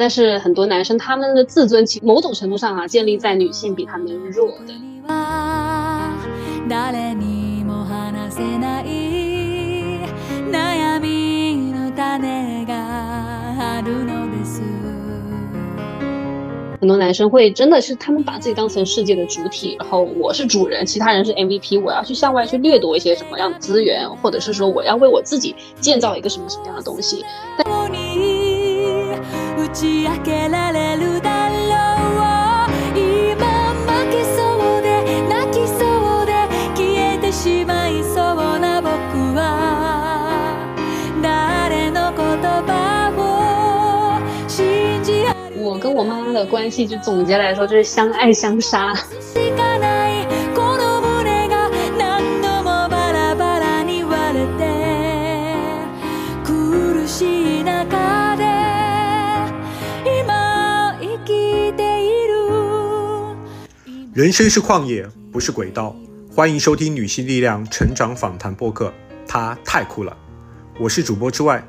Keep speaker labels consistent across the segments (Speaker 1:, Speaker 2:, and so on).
Speaker 1: 但是很多男生他们的自尊其实某种程度上啊，建立在女性比他们弱的。
Speaker 2: には誰にも話せない悩みの種があるのです
Speaker 1: 很多男生会真的是他们把自己当成世界的主体，然后我是主人，其他人是 MVP，我要去向外去掠夺一些什么样的资源，或者是说我要为我自己建造一个什么什么样的东西。
Speaker 2: ここに打 ち明けられるだろう今負けそうで泣きそうで消えてしまいそうな僕は誰の言葉を信じ合
Speaker 1: 我跟我妈妈的关系，就总结来说就是相爱相杀。
Speaker 3: 人生是旷野，不是轨道。欢迎收听女性力量成长访谈播客，她太酷了。我是主播之外，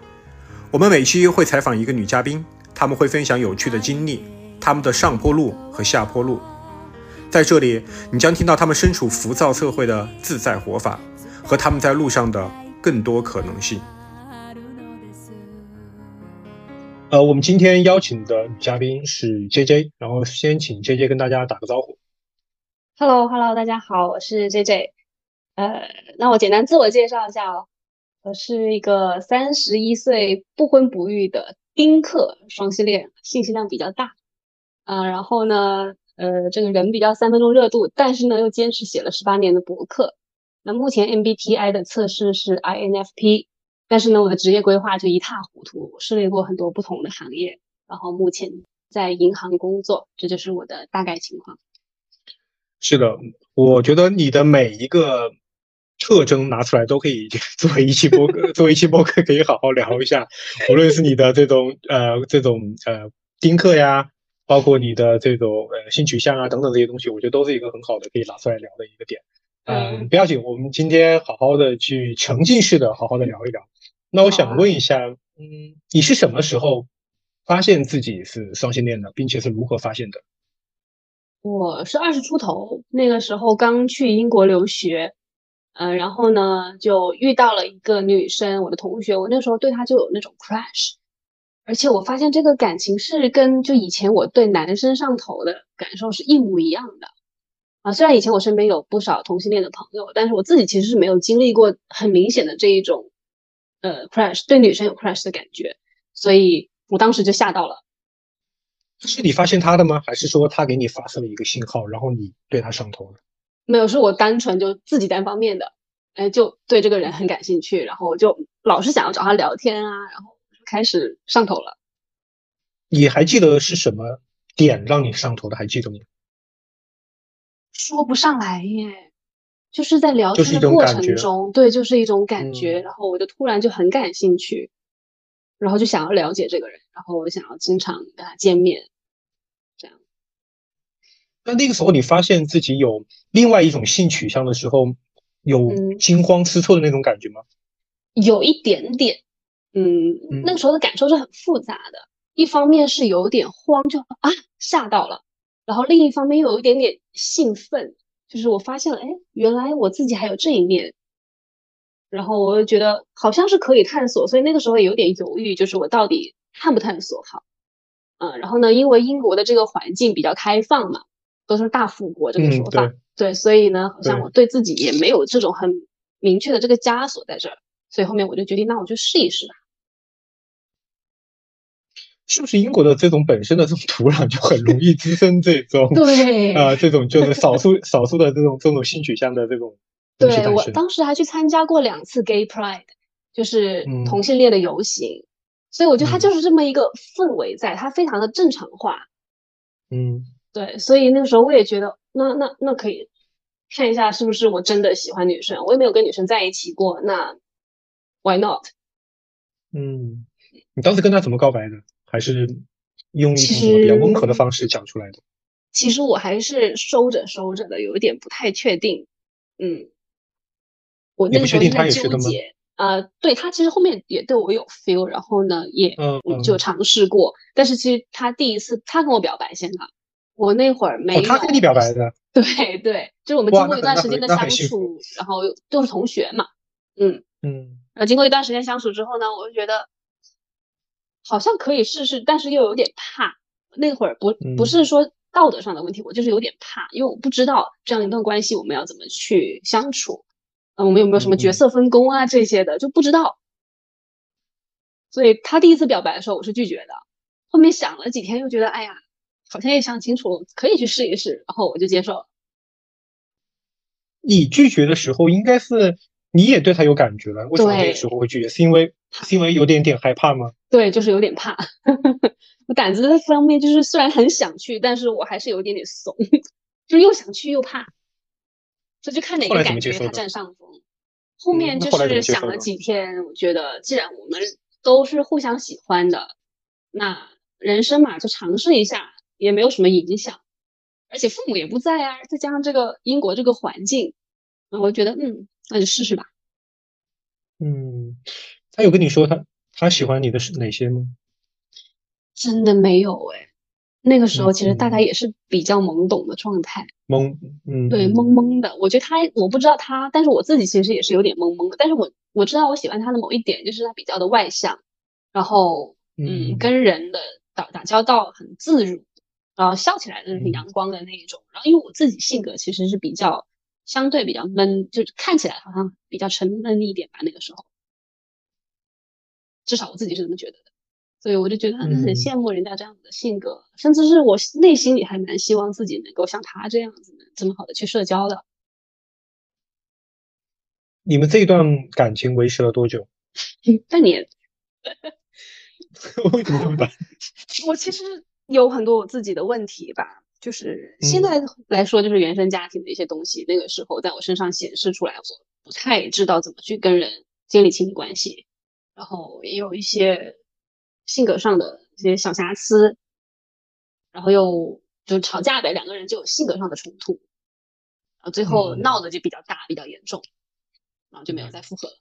Speaker 3: 我们每期会采访一个女嘉宾，她们会分享有趣的经历，她们的上坡路和下坡路。在这里，你将听到她们身处浮躁社会的自在活法，和她们在路上的更多可能性。呃，我们今天邀请的女嘉宾是 J J，然后先请 J J 跟大家打个招呼。
Speaker 1: Hello，Hello，大家好，我是 JJ。呃，那我简单自我介绍一下哦，我是一个三十一岁不婚不育的丁克双性恋，信息量比较大。啊、然后呢，呃，这个人比较三分钟热度，但是呢又坚持写了十八年的博客。那目前 MBTI 的测试是 INFP，但是呢我的职业规划就一塌糊涂，涉猎过很多不同的行业，然后目前在银行工作，这就是我的大概情况。
Speaker 3: 是的，我觉得你的每一个特征拿出来都可以作为一期播客，作为一期播客可以好好聊一下。无论是你的这种呃这种呃丁克呀，包括你的这种呃性取向啊等等这些东西，我觉得都是一个很好的可以拿出来聊的一个点。嗯，
Speaker 1: 嗯
Speaker 3: 不要紧，我们今天好好的去沉浸式的好好的聊一聊。那我想问一下，嗯，你是什么时候发现自己是双性恋的，并且是如何发现的？
Speaker 1: 我是二十出头，那个时候刚去英国留学，呃，然后呢就遇到了一个女生，我的同学，我那时候对她就有那种 crush，而且我发现这个感情是跟就以前我对男生上头的感受是一模一样的。啊，虽然以前我身边有不少同性恋的朋友，但是我自己其实是没有经历过很明显的这一种，呃，crush 对女生有 crush 的感觉，所以我当时就吓到了。
Speaker 3: 是你发现他的吗？还是说他给你发射了一个信号，然后你对他上头了？
Speaker 1: 没有，是我单纯就自己单方面的，哎，就对这个人很感兴趣，然后我就老是想要找他聊天啊，然后就开始上头了。
Speaker 3: 你还记得是什么点让你上头的？还记得吗？
Speaker 1: 说不上来耶，就是在聊天的过程中，对，就是一种感觉，
Speaker 3: 嗯
Speaker 1: 然后我就突然就很感兴趣，然后就想要了解这个人，然后我想要经常跟他见面。
Speaker 3: 那那个时候你发现自己有另外一种性取向的时候，有
Speaker 1: 嗯
Speaker 3: 惊慌失措的那种感觉吗？
Speaker 1: 有一点点，嗯，
Speaker 3: 嗯
Speaker 1: 那个时候的感受是很复杂的。一方面是有点慌，就啊吓到了，然后另一方面又有一点点兴奋，就是我发现了，哎，原来我自己还有这一面，然后我又觉得好像是可以探索，所以那个时候也有点犹豫，就是我到底探不探索好，嗯，然后呢，因为英国的这个环境比较开放嘛，都是大富国这个
Speaker 3: 嗯
Speaker 1: 说法，
Speaker 3: 对
Speaker 1: 对，所以呢，好像我对自己也没有这种很明确的这个枷锁在这儿。所以后面我就决定，那我就试一试吧。
Speaker 3: 是不是英国的这种本身的这种土壤就很容易滋生这种
Speaker 1: 对
Speaker 3: 啊、这种就是少数少数的这种这种性取向的这种
Speaker 1: 对我？当时还去参加过两次 Gay Pride，就是
Speaker 3: 嗯
Speaker 1: 同性恋的游行，所以我觉得它
Speaker 3: 嗯
Speaker 1: 就是这么一个氛围在，它非常的正常化。
Speaker 3: 嗯，
Speaker 1: 对，所以那个时候我也觉得，那那那可以看一下是不是我真的喜欢女生，我也没有跟女生在一起过，那 Why not？
Speaker 3: 嗯，你当时跟他怎么告白的？还是用一
Speaker 1: 其
Speaker 3: 种比较温和的方式讲出来的？
Speaker 1: 其实我还是收着收着的，有一点不太确定。嗯，我那个时候在纠结。呃，对他其实后面也对我有 feel，然后呢，也嗯就尝试过。但是其实他第一次他跟我表白先的，我那会儿没有。
Speaker 3: 他跟你表白的？
Speaker 1: 对对，就是我们经过一段时间的相处，然后都是同学嘛。嗯嗯。然后经过一段时间相处之后呢，我就觉得好像可以试试，但是又有点怕。那会儿不不是说道德上的问题，我就是有点怕，因为我不知道这样一段关系我们要怎么去相处。嗯，我们有没有什么角色分工啊？这些的就不知道。所以他第一次表白的时候，我是拒绝的。后面想了几天，又觉得哎呀，好像也想清楚，可以去试一试，然后我就接受了。
Speaker 3: 你拒绝的时候，应该是你也对他有感觉了。为什么那个时候会拒绝？是因为是因为有点点害怕吗？
Speaker 1: 对，就是有点怕。我胆子方面就是虽然很想去，但是我还是有一点点怂，就是又想去又怕。这就看哪个感觉他占上风。后面就是想了几天，我觉得既然我们都是互相喜欢的，那人生嘛就尝试一下也没有什么影响，而且父母也不在啊，再加上这个英国这个环境，我觉得嗯，那就试试吧。
Speaker 3: 嗯，他有跟你说他他喜欢你的是哪些吗？
Speaker 1: 真的没有哎。那个时候其实大家也是比较懵懂的状态，
Speaker 3: 懵，嗯，
Speaker 1: 对，懵懵的。我觉得他，我不知道他，但是我自己其实也是有点懵懵的。但是我我知道我喜欢他的某一点，就是他比较的外向，然后嗯，跟人的打打交道很自如，然后笑起来的是很阳光的那一种。然后因为我自己性格其实是比较相对比较闷，就是看起来好像比较沉闷一点吧。那个时候，至少我自己是这么觉得的。所以我就觉得很很羡慕人家这样子的性格，甚至是我内心里还蛮希望自己能够像他这样子，这么好的去社交的。
Speaker 3: 你们这一段感情维持了多久？
Speaker 1: 半年。
Speaker 3: 为什么这么短？
Speaker 1: 我其实有很多我自己的问题吧，就是现在来说，就是原生家庭的一些东西，那个时候在我身上显示出来，我不太知道怎么去跟人建立亲密关系，然后也有一些。性格上的一些小瑕疵，然后又就吵架呗，两个人就有性格上的冲突，然后最后闹得就比较大，比较严重，然后就没有再复合了。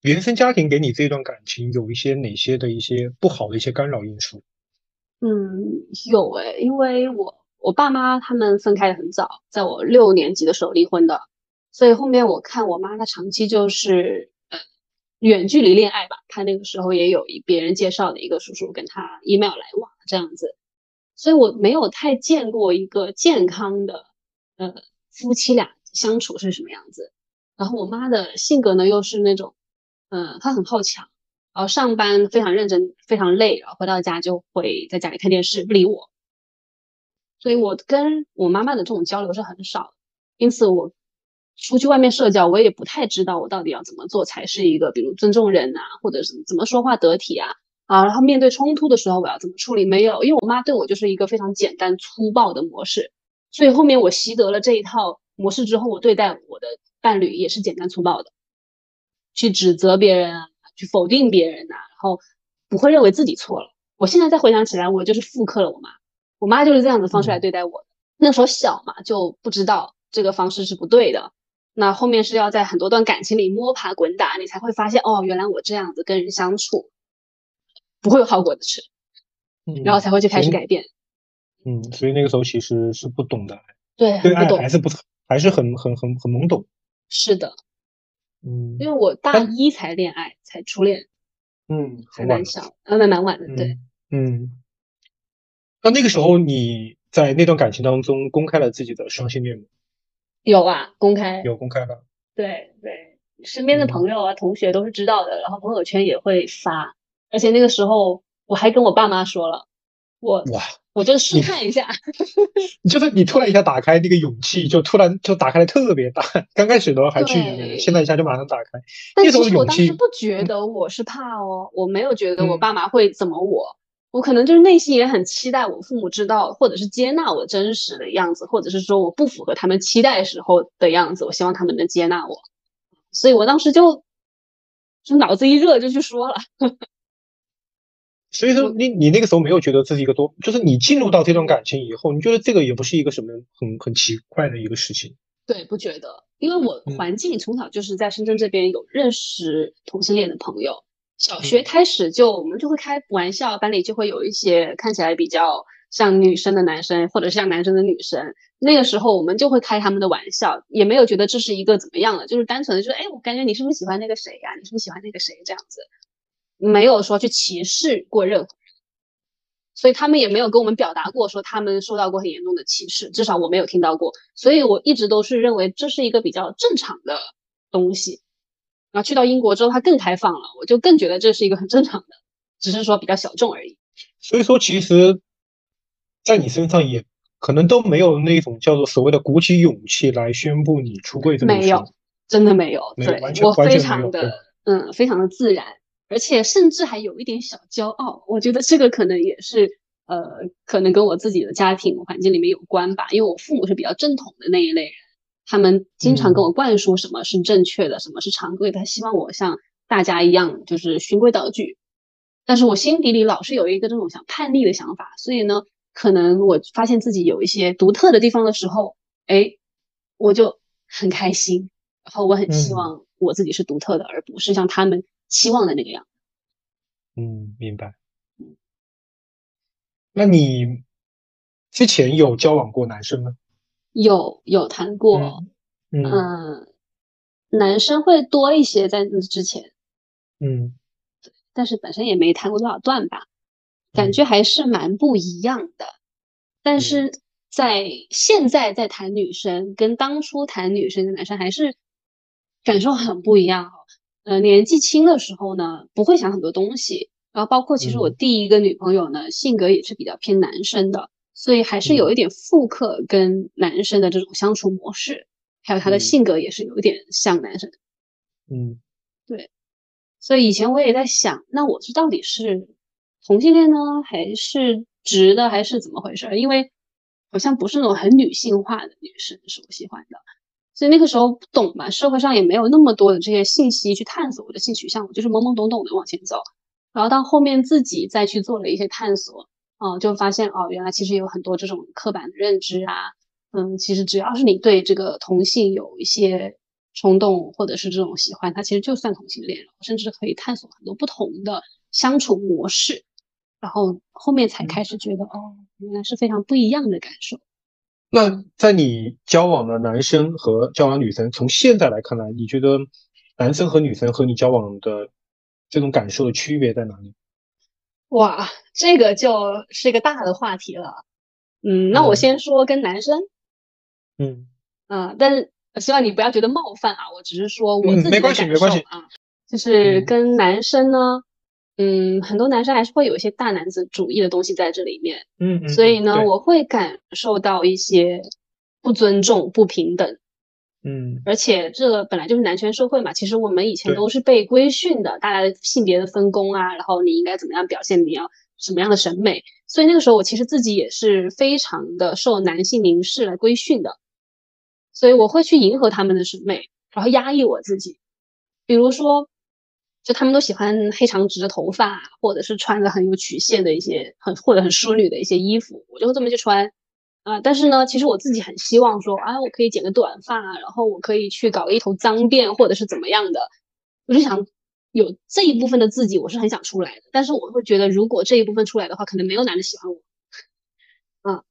Speaker 3: 原生家庭给你这段感情有一些哪些的一些不好的一些干扰因素？
Speaker 1: 嗯，有诶，因为我我爸妈他们分开的很早，在我六年级的时候离婚的，所以后面我看我妈她长期就是呃。远距离恋爱吧，她那个时候也有一别人介绍的一个叔叔跟她 email 来往这样子，所以我没有太见过一个健康的呃夫妻俩相处是什么样子。然后我妈的性格呢又是那种，嗯，她很好强，然后上班非常认真，非常累，然后回到家就会在家里看电视不理我，所以我跟我妈妈的这种交流是很少，因此我。出去外面社交，我也不太知道我到底要怎么做才是一个，比如尊重人啊，或者是怎么说话得体啊啊，然后面对冲突的时候我要怎么处理？没有，因为我妈对我就是一个非常简单粗暴的模式，所以后面我习得了这一套模式之后，我对待我的伴侣也是简单粗暴的，去指责别人，去否定别人呐，然后不会认为自己错了。我现在再回想起来，我就是复刻了我妈，我妈就是这样子方式来对待我的。那时候小嘛，就不知道这个方式是不对的。那后面是要在很多段感情里摸爬滚打，你才会发现哦，原来我这样子跟人相处不会有好果子吃，嗯然后才会去开始改变。
Speaker 3: 嗯，所以那个时候其实是不懂的，
Speaker 1: 对，
Speaker 3: 对爱还是不还是很很很很懵懂。
Speaker 1: 是的，
Speaker 3: 嗯，
Speaker 1: 因为我大一才恋爱，才初恋，
Speaker 3: 嗯，
Speaker 1: 还蛮小，呃，蛮蛮晚的，对，
Speaker 3: 嗯。那那个时候你在那段感情当中公开了自己的双性恋吗？
Speaker 1: 有啊，公开
Speaker 3: 有公开的，
Speaker 1: 对对，身边的朋友啊、同学都是知道的，然后朋友圈也会发，而且那个时候我还跟我爸妈说了，我
Speaker 3: 哇，
Speaker 1: 我就试探一下，
Speaker 3: 就是你突然一下打开那个勇气，就突然就打开的特别大，刚开始的时候还拒绝，现在一下就马上打开。
Speaker 1: 但其实我当时不觉得我是怕哦，我没有觉得我爸妈会怎么我。我可能就是内心也很期待我父母知道，或者是接纳我真实的样子，或者是说我不符合他们期待时候的样子，我希望他们能接纳我。所以我当时就就脑子一热就去说了。
Speaker 3: 所以说你你那个时候没有觉得这是一个多，就是你进入到这段感情以后，你觉得这个也不是一个什么很很奇怪的一个事情。
Speaker 1: 对，不觉得，因为我
Speaker 3: 嗯。
Speaker 1: 环境从小就是在深圳这边有认识同性恋的朋友，小
Speaker 3: 嗯。
Speaker 1: 学开始就我们就会开玩笑，班里就会有一些看起来比较像女生的男生，或者是像男生的女生，那个时候我们就会开他们的玩笑，也没有觉得这是一个怎么样的，就是单纯的就是，哎，我感觉你是不是喜欢那个谁呀、你是不是喜欢那个谁？这样子，没有说去歧视过任何人。所以他们也没有跟我们表达过说他们受到过很严重的歧视，至少我没有听到过。所以我一直都是认为这是一个比较正常的东西。然后去到英国之后，他更开放了，我就更觉得这是一个很正常的，只是说比较小众而已。
Speaker 3: 所以说，其实，在你身上也可能都没有那种叫做所谓的鼓起勇气来宣布你出柜这个
Speaker 1: 没有，真的没有。对
Speaker 3: 没有完全
Speaker 1: 我非常的嗯，非常的自然，而且甚至还有一点小骄傲。我觉得这个可能也是呃，可能跟我自己的家庭环境里面有关吧，因为我父母是比较正统的那一类人，他们经常跟我灌输什么是正确的，什么是常规的，他希望我像大家一样就是循规蹈矩。但是我心底里老是有一个这种想叛逆的想法，所以呢，可能我发现自己有一些独特的地方的时候，哎，我就很开心，然后我很希
Speaker 3: 嗯
Speaker 1: 望我自己是独特的，而不是像他们期望的那个样。
Speaker 3: 嗯，明白。那你之前有交往过男生吗？
Speaker 1: 有有谈过，
Speaker 3: 嗯
Speaker 1: 嗯，男生会多一些在那之前，
Speaker 3: 嗯
Speaker 1: 但是本身也没谈过多少段吧，感
Speaker 3: 嗯
Speaker 1: 觉还是蛮不一样的。但是在现在在谈女生，跟当初谈女生的男生还是感受很不一样哦。呃，年纪轻的时候呢，不会想很多东西，然后包括其实我
Speaker 3: 嗯。
Speaker 1: 第一个女朋友呢，性格也是比较偏男生的，所以还是有一点复刻跟男生的这种相处模式，还有他的
Speaker 3: 嗯。
Speaker 1: 性格也是有一点像男生
Speaker 3: 嗯，对
Speaker 1: 所以以前我也在想，那我是到底是同性恋呢，还是直的，还是怎么回事儿？因为好像不是那种很女性化的女生是我喜欢的，所以那个时候不懂嘛，社会上也没有那么多的这些信息去探索我的性取向，我就是懵懵懂懂的往前走。然后到后面自己再去做了一些探索，哦、就发现哦，原来其实有很多这种刻板的认知啊，嗯，其实只要是你对这个同性有一些冲动或者是这种喜欢，它其实就算同性恋了，甚至可以探索很多不同的相处模式。然后后面才开始觉得，哦，原来是非常不一样的感受。
Speaker 3: 那在你交往的男生和交往女生，从现在来看来，你觉得男生和女生和你交往的这种感受的区别在哪里？
Speaker 1: 哇，这个就是一个大的话题了。嗯，那我
Speaker 3: 嗯。
Speaker 1: 先说跟男生，
Speaker 3: 嗯。
Speaker 1: 嗯、但是希望你不要觉得冒犯啊，我只是说我自己的
Speaker 3: 嗯没关系
Speaker 1: 感
Speaker 3: 没关系。
Speaker 1: 受啊，就是
Speaker 3: 嗯。
Speaker 1: 跟男生呢，嗯，很多男生还是会有一些大男子主义的东西在这里面，
Speaker 3: 嗯嗯，
Speaker 1: 所以呢，我会感受到一些不尊重、不平等。
Speaker 3: 嗯。
Speaker 1: 而且这个本来就是男权社会嘛，其实我们以前都是被规训的，大家的性别的分工啊，然后你应该怎么样表现，你要什么样的审美，所以那个时候我其实自己也是非常的受男性凝视来规训的，所以我会去迎合他们的审美，然后压抑我自己，比如说，就他们都喜欢黑长直的头发，或者是穿的很有曲线的一些很或者很淑女的一些衣服，我就会这么去穿。啊，但是呢，其实我自己很希望说，啊，我可以剪个短发，然后我可以去搞一头脏辫，或者是怎么样的。我就想有这一部分的自己，我是很想出来的。但是我会觉得，如果这一部分出来的话，可能没有男的喜欢我。啊，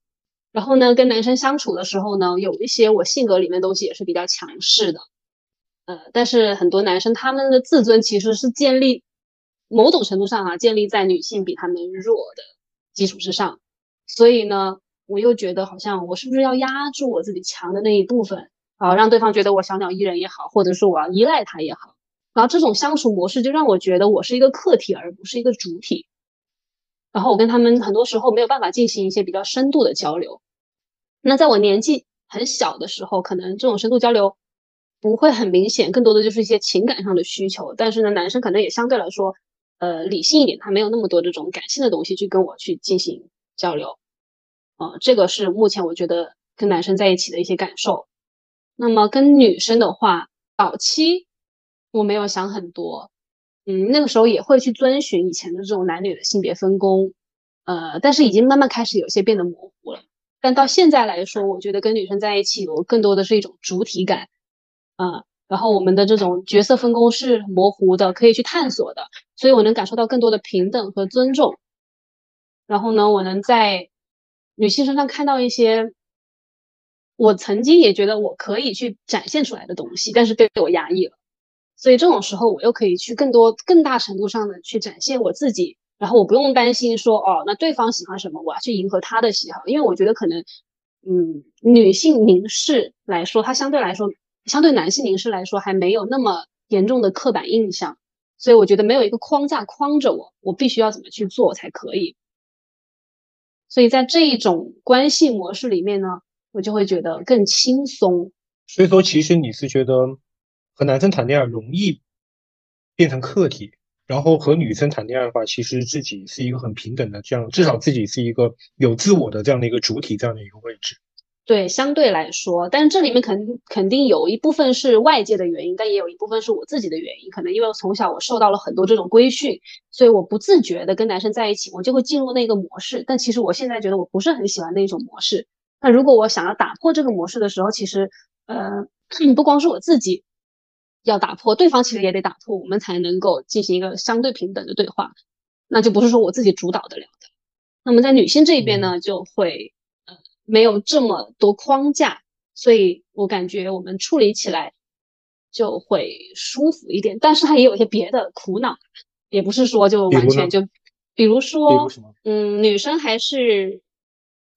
Speaker 1: 然后呢，跟男生相处的时候呢，有一些我性格里面东西也是比较强势的。呃，但是很多男生他们的自尊其实是建立某种程度上啊，建立在女性比他们弱的基础之上。所以呢，我又觉得好像我是不是要压住我自己强的那一部分，啊，让对方觉得我小鸟依人也好，或者是我要依赖他也好，然后这种相处模式就让我觉得我是一个客体而不是一个主体，然后我跟他们很多时候没有办法进行一些比较深度的交流。那在我年纪很小的时候，可能这种深度交流不会很明显，更多的就是一些情感上的需求。但是呢，男生可能也相对来说，呃，理性一点，他没有那么多这种感性的东西去跟我去进行交流。呃，这个是目前我觉得跟男生在一起的一些感受。那么跟女生的话，早期我没有想很多，嗯，那个时候也会去遵循以前的这种男女的性别分工，呃，但是已经慢慢开始有些变得模糊了。但到现在来说，我觉得跟女生在一起，我更多的是一种主体感，啊，然后我们的这种角色分工是模糊的，可以去探索的，所以我能感受到更多的平等和尊重。然后呢，我能在女性身上看到一些我曾经也觉得我可以去展现出来的东西，但是被我压抑了。所以这种时候，我又可以去更多、更大程度上的去展现我自己。然后我不用担心说，哦，那对方喜欢什么，我要去迎合他的喜好。因为我觉得可能，嗯，女性凝视来说，它相对来说，相对男性凝视来说，还没有那么严重的刻板印象。所以我觉得没有一个框架框着我，我必须要怎么去做才可以。所以在这一种关系模式里面呢，我就会觉得更轻松。
Speaker 3: 所以说，其实你是觉得和男生谈恋爱容易变成客体，然后和女生谈恋爱的话，其实自己是一个很平等的，这样至少自己是一个有自我的这样的一个主体，这样的一个位置。
Speaker 1: 对，相对来说，但是这里面肯肯定有一部分是外界的原因，但也有一部分是我自己的原因。可能因为从小我受到了很多这种规训，所以我不自觉的跟男生在一起，我就会进入那个模式。但其实我现在觉得我不是很喜欢那种模式。那如果我想要打破这个模式的时候，其实呃，不光是我自己要打破，对方其实也得打破，我们才能够进行一个相对平等的对话。那就不是说我自己主导得了的。那么在女性这一边呢，就会。没有这么多框架，所以我感觉我们处理起来就会舒服一点。但是它也有一些别的苦恼，也不是说就完全就，比如说，嗯，女生还是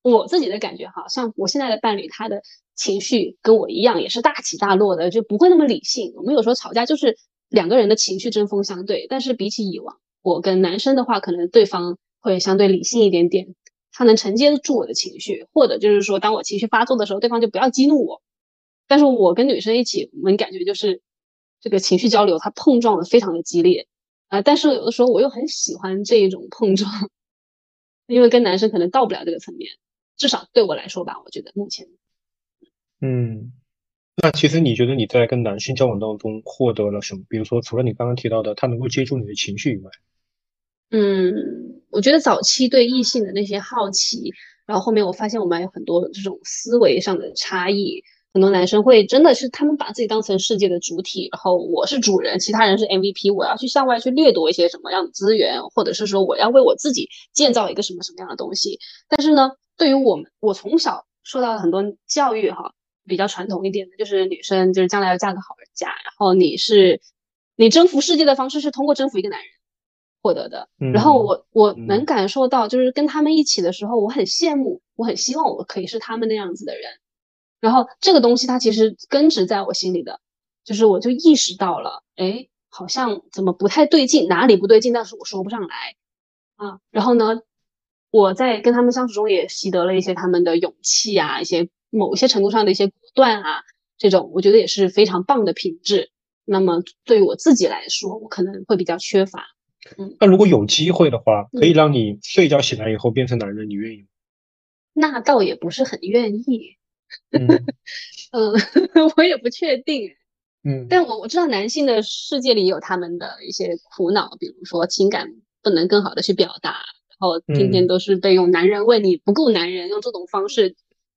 Speaker 1: 我自己的感觉哈，像我现在的伴侣，他的情绪跟我一样，也是大起大落的，就不会那么理性。我们有时候吵架就是两个人的情绪针锋相对，但是比起以往，我跟男生的话，可能对方会相对理性一点点。他能承接得住我的情绪，或者就是说，当我情绪发作的时候，对方就不要激怒我。但是我跟女生一起，我们感觉就是这个情绪交流，它碰撞的非常的激烈啊。但是有的时候我又很喜欢这一种碰撞，因为跟男生可能到不了这个层面，至少对我来说吧，我觉得目前。
Speaker 3: 嗯，那其实你觉得你在跟男性交往当中获得了什么？比如说，除了你刚刚提到的他能够接住你的情绪以外。
Speaker 1: 嗯，我觉得早期对异性的那些好奇，然后后面我发现我们还有很多这种思维上的差异。很多男生会真的是他们把自己当成世界的主体，然后我是主人，其他人是 MVP，我要去向外去掠夺一些什么样的资源，或者是说我要为我自己建造一个什么什么样的东西。但是呢，对于我们，我从小受到了很多教育哈，比较传统一点的，就是女生就是将来要嫁个好人家，然后你是你征服世界的方式是通过征服一个男人。获得的，然后我我能感受到，就是跟他们一起的时候，我很羡慕，我很希望我可以是他们那样子的人。然后这个东西它其实根植在我心里的，就是我就意识到了，哎，好像怎么不太对劲，哪里不对劲，但是我说不上来啊。然后呢，我在跟他们相处中也习得了一些他们的勇气啊，一些某些程度上的一些果断啊，这种我觉得也是非常棒的品质。那么对于我自己来说，我可能会比较缺乏。
Speaker 3: 嗯，那如果有机会的话，可以让你睡觉醒来以后变成男人，你愿意吗？
Speaker 1: 那倒也不是很愿意。嗯嗯，我也不确定。
Speaker 3: 嗯，
Speaker 1: 但我我知道男性的世界里有他们的一些苦恼，比如说情感不能更好的去表达，然后天天都是被用男人为你不够男人，用这种方式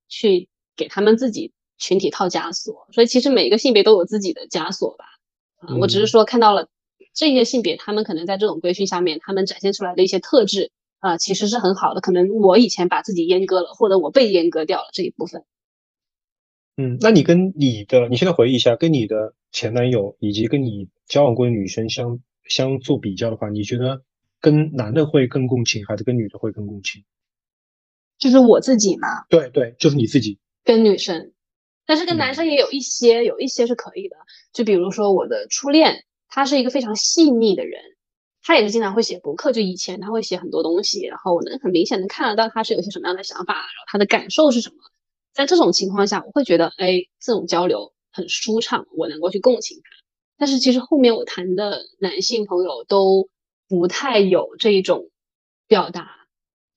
Speaker 1: 去给他们自己群体套枷锁。所以其实每一个性别都有自己的枷锁吧。啊，我只是说看到了。这些性别，他们可能在这种规训下面，他们展现出来的一些特质啊，其实是很好的。可能我以前把自己阉割了，或者我被阉割掉了这一部分。
Speaker 3: 嗯，那你跟你的，你现在回忆一下，跟你的前男友以及跟你交往过的女生相相做比较的话，你觉得跟男的会更共情，还是跟女的会更共情？
Speaker 1: 就是我自己嘛。
Speaker 3: 对对，就是你自己。
Speaker 1: 跟女生，但是跟男生也有一些，有一些是可以的。就比如说我的初恋。他是一个非常细腻的人，他也是经常会写博客，就以前他会写很多东西，然后我能很明显的看得到他是有些什么样的想法，然后他的感受是什么。在这种情况下，我会觉得，哎，这种交流很舒畅，我能够去共情他。但是其实后面我谈的男性朋友都不太有这种表达，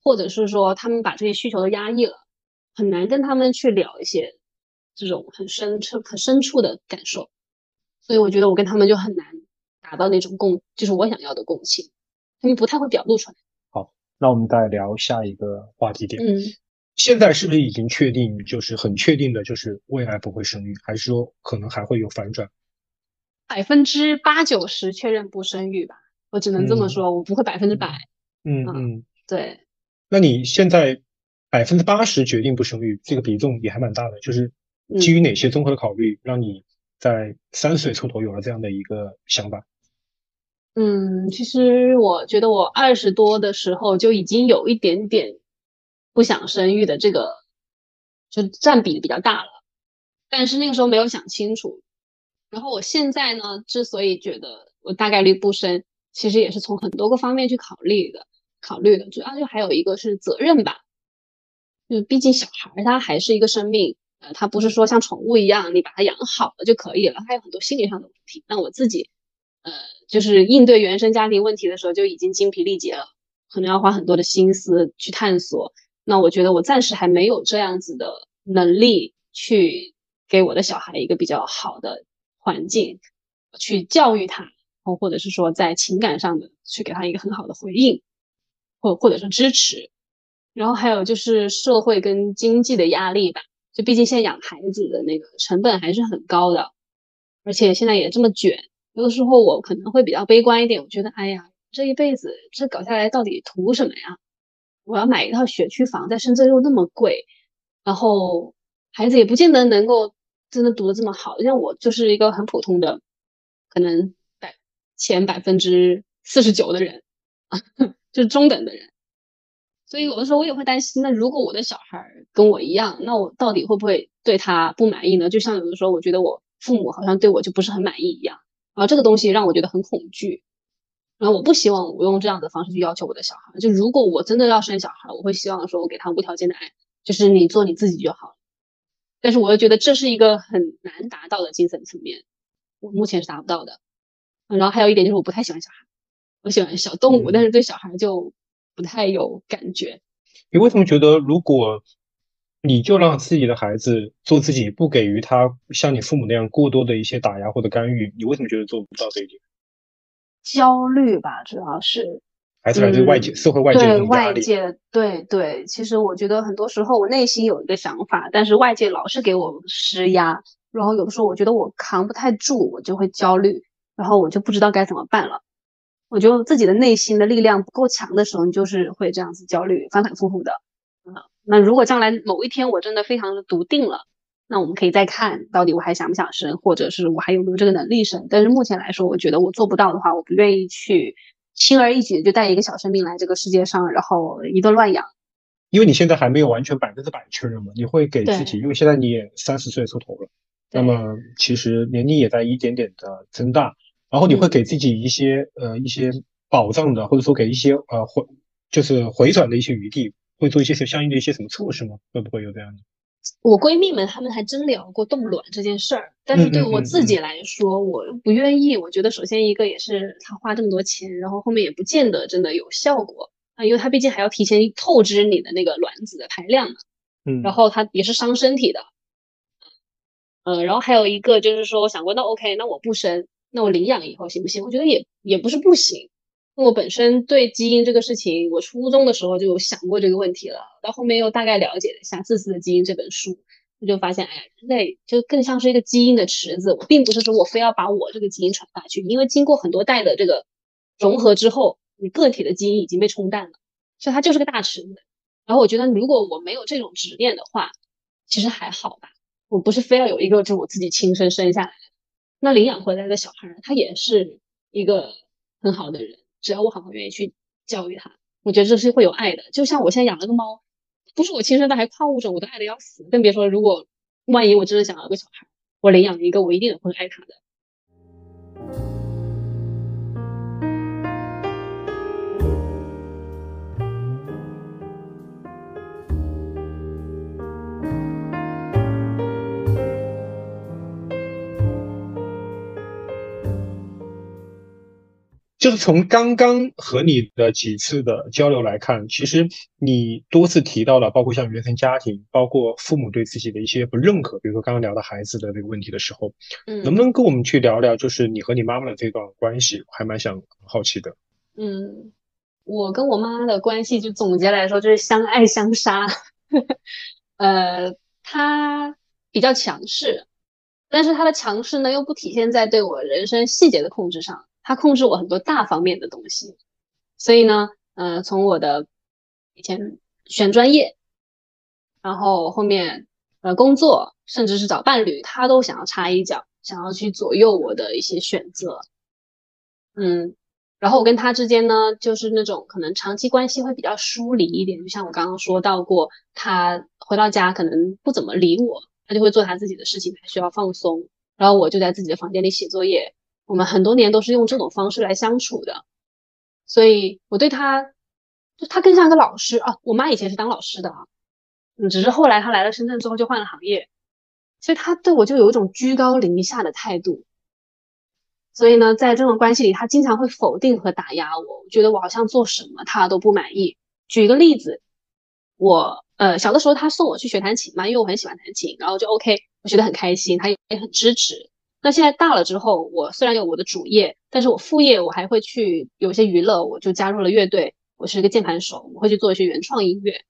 Speaker 1: 或者是说他们把这些需求都压抑了，很难跟他们去聊一些这种很深、很深处的感受。所以我觉得我跟他们就很难。达到那种共，就是我想要的共情，他们不太会表露出来。
Speaker 3: 好，那我们再聊下一个话题点。
Speaker 1: 嗯，
Speaker 3: 现在是不是已经确定，就是很确定的，就是未来不会生育，还是说可能还会有反转？
Speaker 1: 百分之八九十确认不生育吧，我只能这么
Speaker 3: 嗯
Speaker 1: 说，我不会百分之百。嗯
Speaker 3: 嗯嗯，
Speaker 1: 对，
Speaker 3: 那你现在百分之八十决定不生育，这个比重也还蛮大的，就是
Speaker 1: 嗯
Speaker 3: 基于哪些综合的考虑，让你在三十岁出头有了这样的一个想法？
Speaker 1: 嗯，其实我觉得我二十多的时候就已经有一点点不想生育的这个，就占比比较大了，但是那个时候没有想清楚。然后我现在呢，之所以觉得我大概率不生，其实也是从很多个方面去考虑的，考虑的，主要就还有一个是责任吧，就毕竟小孩他还是一个生命，呃，他不是说像宠物一样你把它养好了就可以了，还有很多心理上的问题。那我自己，呃，就是应对原生家庭问题的时候就已经精疲力竭了，可能要花很多的心思去探索。那我觉得我暂时还没有这样子的能力去给我的小孩一个比较好的环境，去教育他，或或者是说在情感上的去给他一个很好的回应，或或者是支持。然后还有就是社会跟经济的压力吧，就毕竟现在养孩子的那个成本还是很高的，而且现在也这么卷，有的时候我可能会比较悲观一点，我觉得哎呀，这一辈子这搞下来到底图什么呀？我要买一套学区房，在深圳又那么贵，然后孩子也不见得能够真的读得这么好，像我就是一个很普通的，可能百前百分之四十九的人啊，就是中等的人。所以有的时候我也会担心，那如果我的小孩跟我一样，那我到底会不会对他不满意呢？就像有的时候我觉得我父母好像对我就不是很满意一样，然后这个东西让我觉得很恐惧。然后我不希望我用这样的方式去要求我的小孩。就如果我真的要生小孩，我会希望说我给他无条件的爱，就是你做你自己就好了。但是我又觉得这是一个很难达到的精神层面，我目前是达不到的。然后还有一点就是我不太喜欢小孩，我喜欢小动物，
Speaker 3: 嗯
Speaker 1: 但是对小孩就不太有感觉。
Speaker 3: 你为什么觉得，如果你就让自己的孩子做自己，不给予他像你父母那样过多的一些打压或者干预，你为什么觉得做不到这一点？
Speaker 1: 焦虑吧，主要是
Speaker 3: 还是来自外界、
Speaker 1: 嗯
Speaker 3: 社会外界的压力？
Speaker 1: 外界，对对，其实我觉得很多时候我内心有一个想法，但是外界老是给我施压，然后有的时候我觉得我扛不太住，我就会焦虑，然后我就不知道该怎么办了。我觉得自己的内心的力量不够强的时候，你就是会这样子焦虑，反反复复的。嗯，那如果将来某一天我真的非常的笃定了，那我们可以再看到底我还想不想生，或者是我还有没有这个能力生。但是目前来说，我觉得我做不到的话，我不愿意去轻而易举地就带一个小生命来这个世界上，然后一顿乱养。
Speaker 3: 因为你现在还没有完全百分之百确认嘛，你会给自己，因为现在你也三十岁出头了，那么其实年龄也在一点点的增大，然后你会
Speaker 1: 嗯
Speaker 3: 给自己一些呃一些保障的，或者说给一些呃回就是回转的一些余地，会做一些相应的一些什么措施吗？会不会有这样的？
Speaker 1: 我闺蜜们她们还真聊过冻卵这件事儿，但是对我自己来说，我不愿意。我觉得首先一个也是她花这么多钱，然后后面也不见得真的有效果啊，因为她毕竟还要提前透支你的那个卵子的排量嘛。
Speaker 3: 嗯，
Speaker 1: 然后它也是伤身体的。呃，然后还有一个就是说，我想过，那 OK，那我不生，那我领养以后行不行？我觉得也也不是不行。我本身对基因这个事情，我初中的时候就有想过这个问题了，到后面又大概了解了一下《自私的基因》这本书，我就发现，哎呀，人类就更像是一个基因的池子，我并不是说我非要把我这个基因传下去，因为经过很多代的这个融合之后，你个体的基因已经被冲淡了，所以它就是个大池子。然后我觉得，如果我没有这种执念的话，其实还好吧。我不是非要有一个就是我自己亲生生下来的，那领养回来的小孩，他也是一个很好的人，只要我好好愿意去教育它，我觉得这是会有爱的。就像我现在养了个猫，不是我亲生的，还矿物种，我都爱的要死。更别说如果万一我真的想要个小孩，我领养一个，我一定也会爱他的。
Speaker 3: 就是从刚刚和你的几次的交流来看，其实你多次提到了，包括像原生家庭，包括父母对自己的一些不认可，比如说刚刚聊到孩子的那个问题的时候，
Speaker 1: 嗯，
Speaker 3: 能不能跟我们去聊聊，就是你和你妈妈的这段关系，还蛮想好奇的。
Speaker 1: 嗯，我跟我妈的关系就总结来说就是相爱相杀，呃，她比较强势，但是她的强势呢又不体现在对我人生细节的控制上。他控制我很多大方面的东西，所以呢，呃，从我的以前选专业，然后后面呃工作，甚至是找伴侣，他都想要插一脚，想要去左右我的一些选择。嗯，然后我跟他之间呢，就是那种可能长期关系会比较疏离一点，就像我刚刚说到过，他回到家可能不怎么理我，他就会做他自己的事情，他需要放松，然后我就在自己的房间里写作业。我们很多年都是用这种方式来相处的，所以我对他，就他更像一个老师啊。我妈以前是当老师的啊，嗯，只是后来她来了深圳之后就换了行业，所以他对我就有一种居高临下的态度。所以呢，在这种关系里，他经常会否定和打压我，觉得我好像做什么他都不满意。举一个例子，我呃小的时候他送我去学弹琴嘛，因为我很喜欢弹琴，然后就 OK，我学得很开心，他也很支持。那现在大了之后，我虽然有我的主业，但是我副业我还会去有些娱乐，我就加入了乐队，我是一个键盘手，我会去做一些原创音乐。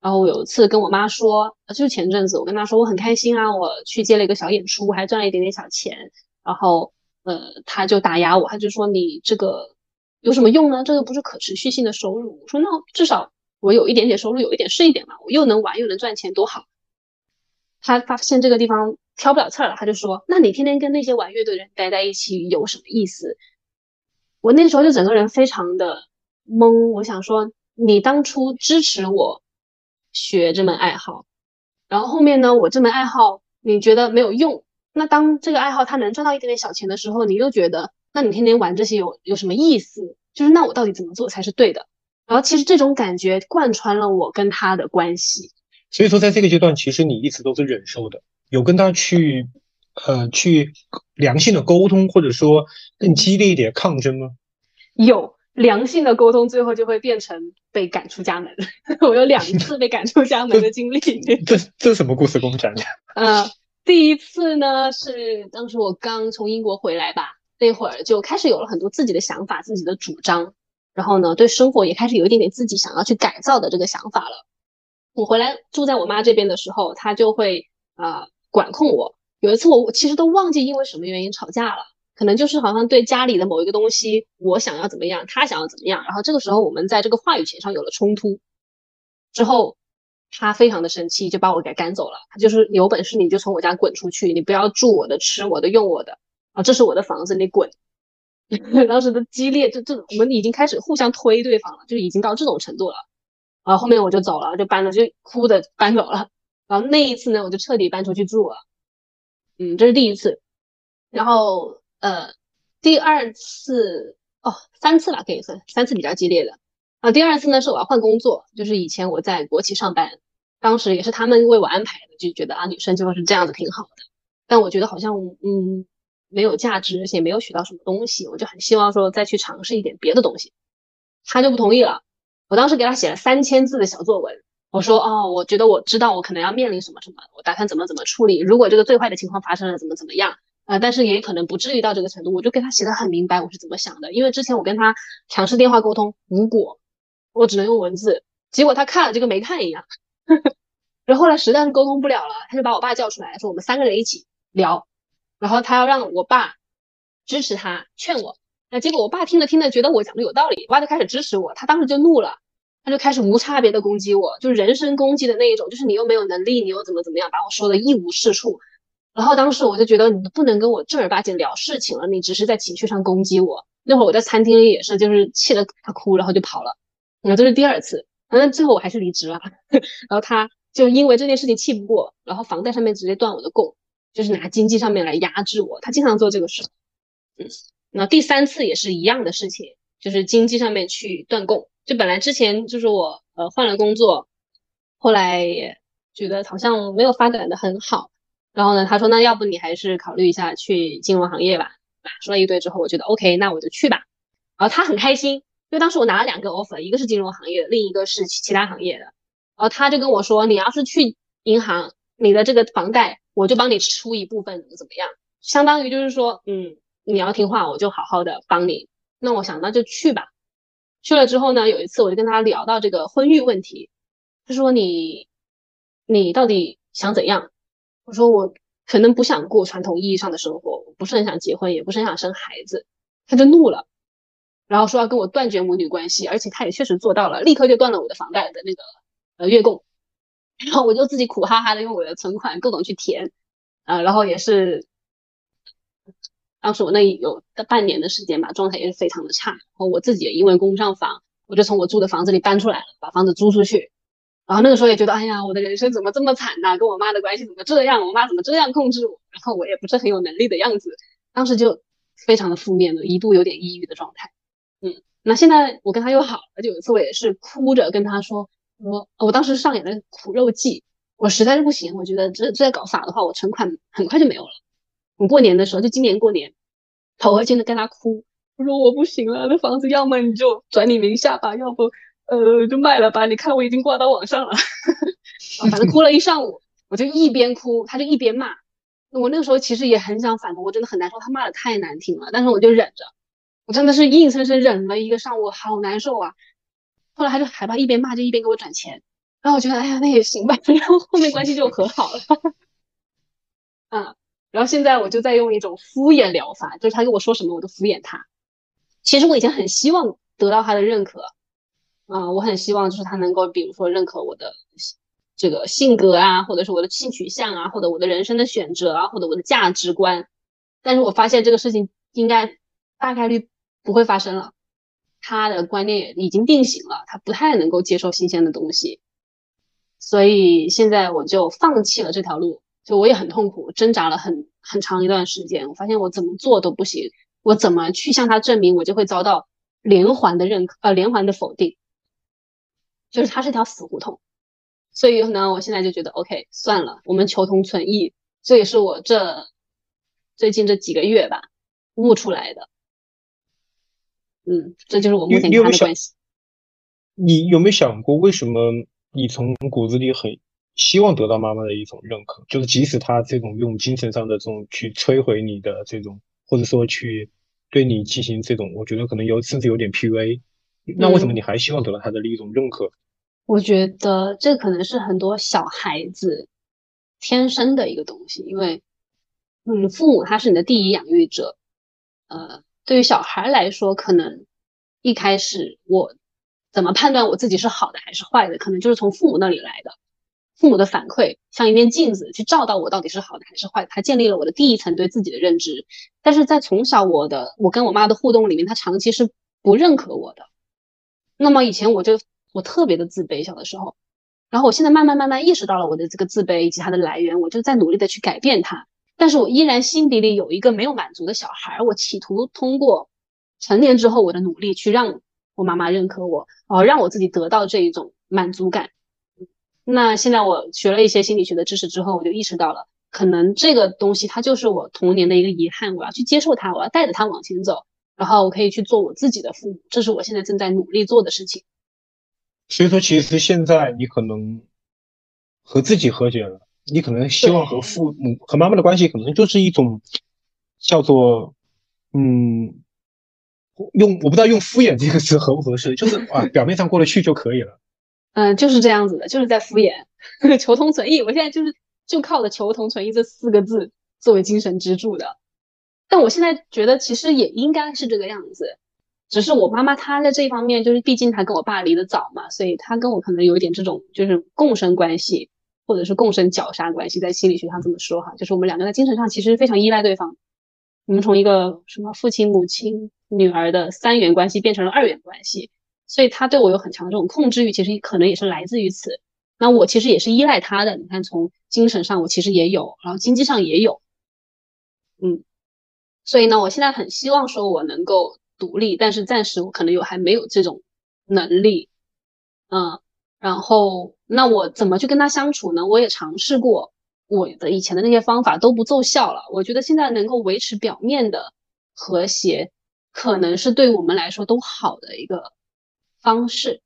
Speaker 1: 然后我有一次跟我妈说，就是前阵子我跟她说我很开心啊，我去接了一个小演出，我还赚了一点点小钱。然后呃，她就打压我，她就说你这个有什么用呢？这个不是可持续性的收入。我说那至少我有一点点收入，有一点是一点嘛，我又能玩又能赚钱，多好。他发现这个地方。挑不了刺儿了，他就说：“那你天天跟那些玩乐队的人待在一起有什么意思？”我那时候就整个人非常的懵。我想说，你当初支持我学这门爱好，然后后面呢，我这门爱好你觉得没有用，那当这个爱好它能赚到一点点小钱的时候，你又觉得，那你天天玩这些有有什么意思？就是那我到底怎么做才是对的？然后其实这种感觉贯穿了我跟他的关系。
Speaker 3: 所以说，在这个阶段，其实你一直都是忍受的。有跟他去，呃，去良性的沟通，或者说更激烈一点抗争吗？
Speaker 1: 有良性的沟通，最后就会变成被赶出家门。我有两次被赶出家门的经历。
Speaker 3: 这这是什么故事？给我们讲讲。
Speaker 1: 呃，第一次呢是当时我刚从英国回来吧，那会儿就开始有了很多自己的想法、自己的主张，然后呢，对生活也开始有一点点自己想要去改造的这个想法了。我回来住在我妈这边的时候，她就会啊。管控我，有一次我其实都忘记因为什么原因吵架了，可能就是好像对家里的某一个东西，我想要怎么样，他想要怎么样，然后这个时候我们在这个话语权上有了冲突，之后他非常的生气，就把我给赶走了。他就是有本事你就从我家滚出去，你不要住我的、吃我的、用我的啊，这是我的房子，你滚。当时的激烈，就这我们已经开始互相推对方了，就已经到这种程度了。然后后面我就走了，就搬了，就哭的搬走了。然后那一次呢，我就彻底搬出去住了。嗯，这是第一次。然后呃，第二次哦，三次吧可以算，三次比较激烈的。啊，第二次呢是我要换工作，就是以前我在国企上班，当时也是他们为我安排的，就觉得啊女生就是这样子挺好的。但我觉得好像嗯没有价值，而且没有学到什么东西，我就很希望说再去尝试一点别的东西。他就不同意了。我当时给他写了三千字的小作文。我说哦，我觉得我知道我可能要面临什么什么，我打算怎么怎么处理。如果这个最坏的情况发生了，怎么怎么样？呃，但是也可能不至于到这个程度。我就跟他写的很明白，我是怎么想的。因为之前我跟他尝试电话沟通无果，我只能用文字，结果他看了就跟没看一样。然后后来实在是沟通不了了，他就把我爸叫出来，说我们三个人一起聊，然后他要让我爸支持他，劝我。那结果我爸听着听着觉得我讲的有道理，我爸就开始支持我，他当时就怒了。他就开始无差别的攻击我，就是人身攻击的那一种，就是你又没有能力，你又怎么怎么样，把我说的一无是处。然后当时我就觉得你不能跟我正儿八经聊事情了，你只是在情绪上攻击我。那会儿我在餐厅里也是，就是气得他哭，然后就跑了。那这是第二次，反正最后我还是离职了。然后他就因为这件事情气不过，然后房贷上面直接断我的供，就是拿经济上面来压制我。他经常做这个事。嗯，那第三次也是一样的事情，就是经济上面去断供。就本来之前就是我呃换了工作，后来也觉得好像没有发展的很好，然后呢他说那要不你还是考虑一下去金融行业吧，说了一堆之后我觉得 OK 那我就去吧，然后他很开心，因为当时我拿了两个 offer，一个是金融行业，另一个是其他行业的。然后他就跟我说，你要是去银行，你的这个房贷我就帮你出一部分，怎么怎么样，相当于就是说，嗯，你要听话，我就好好的帮你。那我想那就去吧。去了之后呢，有一次我就跟他聊到这个婚育问题，他说你你到底想怎样？我说我可能不想过传统意义上的生活，我不是很想结婚，也不是很想生孩子。他就怒了，然后说要跟我断绝母女关系，而且他也确实做到了，立刻就断了我的房贷的那个呃月供。然后我就自己苦哈哈的用我的存款各种去填，呃，然后也是。当时我那有半年的时间吧，状态也是非常的差。然后我自己也因为供不上房，我就从我住的房子里搬出来了，把房子租出去。然后那个时候也觉得，哎呀，我的人生怎么这么惨呐？跟我妈的关系怎么这样？我妈怎么这样控制我？然后我也不是很有能力的样子。当时就非常的负面的，一度有点抑郁的状态。嗯，那现在我跟他又好了。就有一次我也是哭着跟他说，我我当时上演了苦肉计，我实在是不行，我觉得这再搞法的话，我存款很快就没有了。我过年的时候，就今年过年，头回去的跟他哭，我说我不行了，那房子要么你就转你名下吧，要不呃就卖了吧。你看我已经挂到网上了，反正哭了一上午，我就一边哭，他就一边骂。我那个时候其实也很想反驳，我真的很难受，他骂的太难听了，但是我就忍着，我真的是硬生生忍了一个上午，好难受啊。后来他就害怕一边骂就一边给我转钱，然后我觉得哎呀那也行吧，然后后面关系就和好了，嗯。然后现在我就在用一种敷衍疗法，就是他跟我说什么我都敷衍他。其实我以前很希望得到他的认可，啊，我很希望就是他能够，比如说认可我的这个性格啊，或者是我的性取向啊，或者我的人生的选择啊，或者我的价值观。但是我发现这个事情应该大概率不会发生了，他的观念已经定型了，他不太能够接受新鲜的东西，所以现在我就放弃了这条路。就我也很痛苦，挣扎了很很长一段时间。我发现我怎么做都不行，我怎么去向他证明，我就会遭到连环的认可，呃，连环的否定，就是它是条死胡同。所以呢，我现在就觉得，OK，算了，我们求同存异。这也是我这最近这几个月吧悟出来的。嗯，这就是我目前跟他的关系。
Speaker 3: 你有没有想过，为什么你从骨子里很？希望得到妈妈的一种认可，就是即使他这种用精神上的这种去摧毁你的这种，或者说去对你进行这种，我觉得可能有甚至有点 PUA，那为什么你还希望得到他的一种认可？
Speaker 1: 我觉得这可能是很多小孩子天生的一个东西，因为嗯，父母他是你的第一养育者，呃，对于小孩来说，可能一开始我怎么判断我自己是好的还是坏的，可能就是从父母那里来的。父母的反馈像一面镜子，去照到我到底是好的还是坏，的。他建立了我的第一层对自己的认知。但是在从小我的我跟我妈的互动里面，她长期是不认可我的。那么以前我就我特别的自卑，小的时候，然后我现在慢慢慢慢意识到了我的这个自卑以及它的来源，我就在努力的去改变它。但是我依然心底里有一个没有满足的小孩，我企图通过成年之后我的努力去让我妈妈认可我，哦，让我自己得到这一种满足感。那现在我学了一些心理学的知识之后，我就意识到了，可能这个东西它就是我童年的一个遗憾，我要去接受它，我要带着它往前走，然后我可以去做我自己的父母，这是我现在正在努力做的事情。
Speaker 3: 所以说，其实现在你可能和自己和解了，你可能希望和父母和妈妈的关系，可能就是一种叫做嗯，用我不知道用敷衍这个词合不合适，就是啊，表面上过得去就可以了。
Speaker 1: 嗯，就是这样子的，就是在敷衍，求同存异。我现在就是就靠着求同存异这四个字作为精神支柱的。但我现在觉得其实也应该是这个样子，只是我妈妈她在这一方面，就是毕竟她跟我爸离得早嘛，所以她跟我可能有一点这种就是共生关系，或者是共生绞杀关系，在心理学上这么说哈，就是我们两个在精神上其实非常依赖对方。我们从一个什么父亲、母亲、女儿的三元关系变成了二元关系。所以他对我有很强的这种控制欲，其实可能也是来自于此。那我其实也是依赖他的。你看，从精神上我其实也有，然后经济上也有，嗯。所以呢，我现在很希望说我能够独立，但是暂时我可能有还没有这种能力，嗯。然后那我怎么去跟他相处呢？我也尝试过我的以前的那些方法都不奏效了。我觉得现在能够维持表面的和谐。可能是对我们来说都好的一个方式，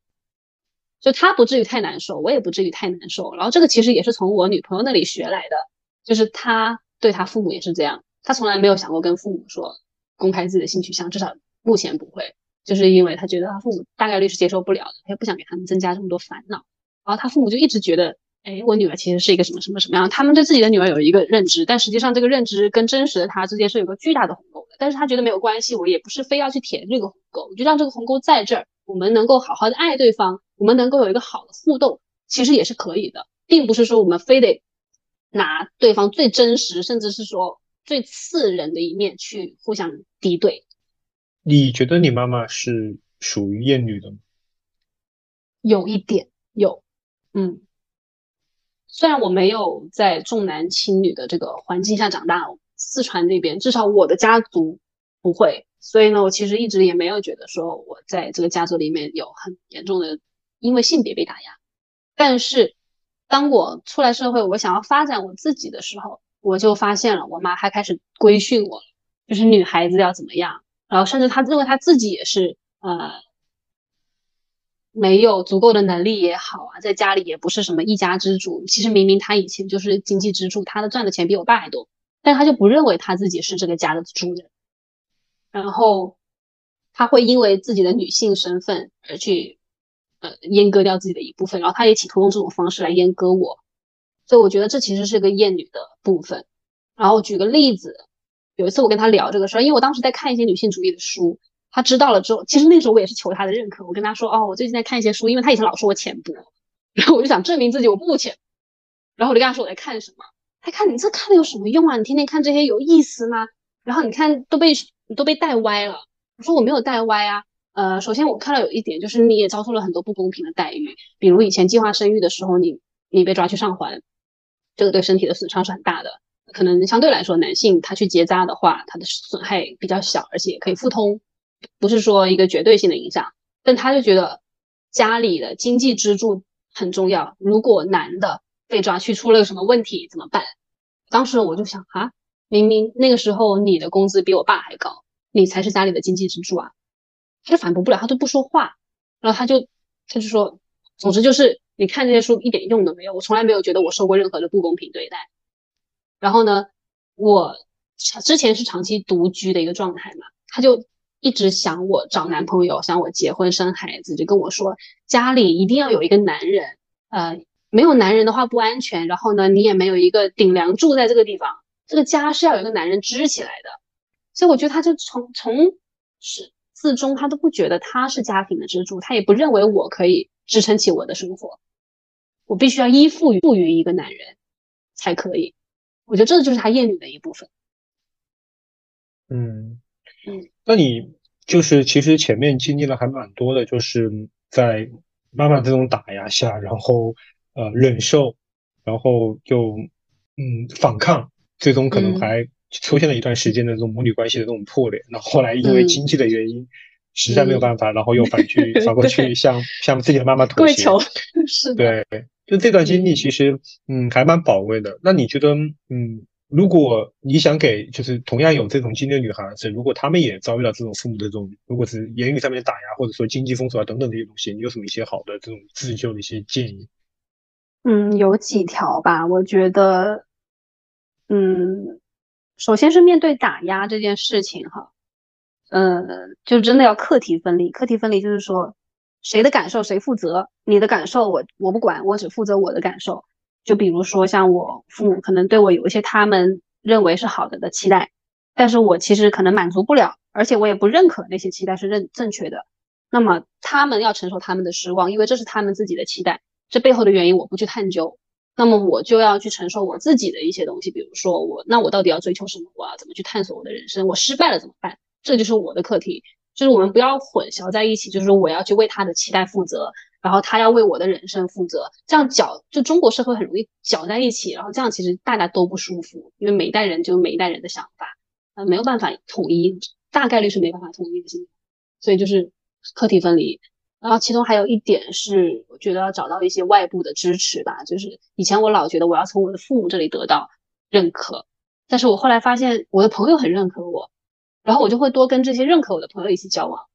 Speaker 1: 就他不至于太难受，我也不至于太难受。然后这个其实也是从我女朋友那里学来的，就是他对他父母也是这样，他从来没有想过跟父母说公开自己的性取向，至少目前不会，就是因为他觉得他父母大概率是接受不了的，他也不想给他们增加这么多烦恼。然后他父母就一直觉得。哎，我女儿其实是一个什么什么什么样？他们对自己的女儿有一个认知，但实际上这个认知跟真实的她之间是有个巨大的鸿沟的。但是他觉得没有关系，我也不是非要去填这个鸿沟，我就让这个鸿沟在这儿，我们能够好好的爱对方，我们能够有一个好的互动，其实也是可以的，并不是说我们非得拿对方最真实，甚至是说最刺人的一面去互相敌对。
Speaker 3: 你觉得你妈妈是属于厌女的吗？
Speaker 1: 有一点，有，嗯。虽然我没有在重男轻女的这个环境下长大，四川那边至少我的家族不会，所以呢，我其实一直也没有觉得说我在这个家族里面有很严重的因为性别被打压。但是当我出来社会，我想要发展我自己的时候，我就发现了我妈还开始规训我，就是女孩子要怎么样，然后甚至她认为她自己也是呃。没有足够的能力也好啊，在家里也不是什么一家之主。其实明明她以前就是经济支柱，她的赚的钱比我爸还多，但她就不认为她自己是这个家的主人。然后他会因为自己的女性身份而去呃阉割掉自己的一部分，然后他也企图用这种方式来阉割我。所以我觉得这其实是个厌女的部分。然后举个例子，有一次我跟他聊这个事儿，因为我当时在看一些女性主义的书。他知道了之后，其实那时候我也是求他的认可。我跟他说：“哦，我最近在看一些书，因为他以前老说我浅薄，然后我就想证明自己我不浅。然后我就跟他说我在看什么。他看你这看的有什么用啊？你天天看这些有意思吗？然后你看都被你都被带歪了。我说我没有带歪啊。呃，首先我看到有一点就是你也遭受了很多不公平的待遇，比如以前计划生育的时候，你你被抓去上环，这个对身体的损伤是很大的。可能相对来说，男性他去结扎的话，他的损害比较小，而且可以复通。”不是说一个绝对性的影响，但他就觉得家里的经济支柱很重要。如果男的被抓去出了个什么问题怎么办？当时我就想啊，明明那个时候你的工资比我爸还高，你才是家里的经济支柱啊。他就反驳不了，他都不说话。然后他就他就说，总之就是你看这些书一点用都没有。我从来没有觉得我受过任何的不公平对待。然后呢，我之前是长期独居的一个状态嘛，他就。一直想我找男朋友，想我结婚生孩子，就跟我说家里一定要有一个男人，呃，没有男人的话不安全。然后呢，你也没有一个顶梁柱在这个地方，这个家是要有一个男人支起来的。所以我觉得他就从从始至终他都不觉得他是家庭的支柱，他也不认为我可以支撑起我的生活，我必须要依附于于一个男人才可以。我觉得这就是他厌女的一部分。
Speaker 3: 嗯嗯。那你就是其实前面经历了还蛮多的，就是在妈妈这种打压下，然后呃忍受，然后又嗯反抗，最终可能还出现了一段时间的这种母女关系的这种破裂。那后来因为经济的原因，实在没有办法，然后又反去 反过去向向自己的妈妈妥协。
Speaker 1: 是
Speaker 3: 的，对，就这段经历其实嗯还蛮宝贵的。那你觉得嗯？如果你想给就是同样有这种经历的女孩子，如果她们也遭遇到这种父母的这种，如果是言语上面的打压，或者说经济封锁啊等等这些东西，你有什么一些好的这种自救的一些建议？
Speaker 1: 嗯，有几条吧。我觉得，嗯，首先是面对打压这件事情哈，呃，就真的要课题分离。课题分离就是说，谁的感受谁负责，你的感受我我不管，我只负责我的感受。就比如说，像我父母可能对我有一些他们认为是好的的期待，但是我其实可能满足不了，而且我也不认可那些期待是认正确的。那么他们要承受他们的失望，因为这是他们自己的期待，这背后的原因我不去探究，那么我就要去承受我自己的一些东西。比如说我，那我到底要追求什么？我要怎么去探索我的人生？我失败了怎么办？这就是我的课题。就是我们不要混淆在一起，就是说我要去为他的期待负责。然后他要为我的人生负责，这样搅就中国社会很容易搅在一起，然后这样其实大家都不舒服，因为每一代人就每一代人的想法，呃，没有办法统一，大概率是没办法统一的，所以就是课题分离。然后其中还有一点是，我觉得要找到一些外部的支持吧，就是以前我老觉得我要从我的父母这里得到认可，但是我后来发现我的朋友很认可我。然后我就会多跟这些认可我的朋友一起交往，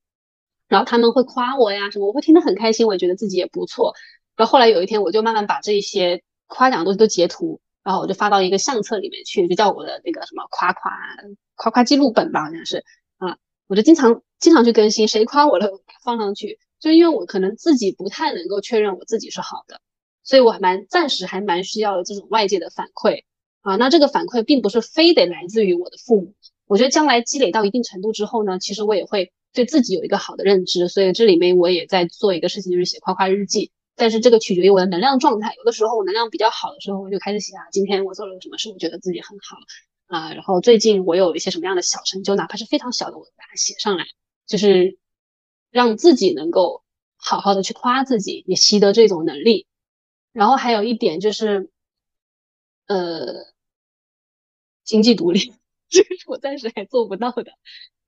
Speaker 1: 然后他们会夸我呀什么，我会听得很开心，我也觉得自己也不错。然后后来有一天，我就慢慢把这些夸奖的东西都截图，然后我就发到一个相册里面去，就叫我的那个什么夸夸夸夸记录本吧，好像是啊，我就经常经常去更新，谁夸我了放上去，就因为我可能自己不太能够确认我自己是好的，所以我还蛮暂时还蛮需要这种外界的反馈啊。那这个反馈并不是非得来自于我的父母，我觉得将来积累到一定程度之后呢，其实我也会对自己有一个好的认知，所以这里面我也在做一个事情，就是写夸夸日记。但是这个取决于我的能量状态，有的时候我能量比较好的时候，我就开始写啊，今天我做了什么事，我觉得自己很好啊。然后最近我有一些什么样的小成就，哪怕是非常小的，我把它写上来，就是让自己能够好好的去夸自己，也习得这种能力。然后还有一点就是，呃，经济独立，这个是我暂时还做不到的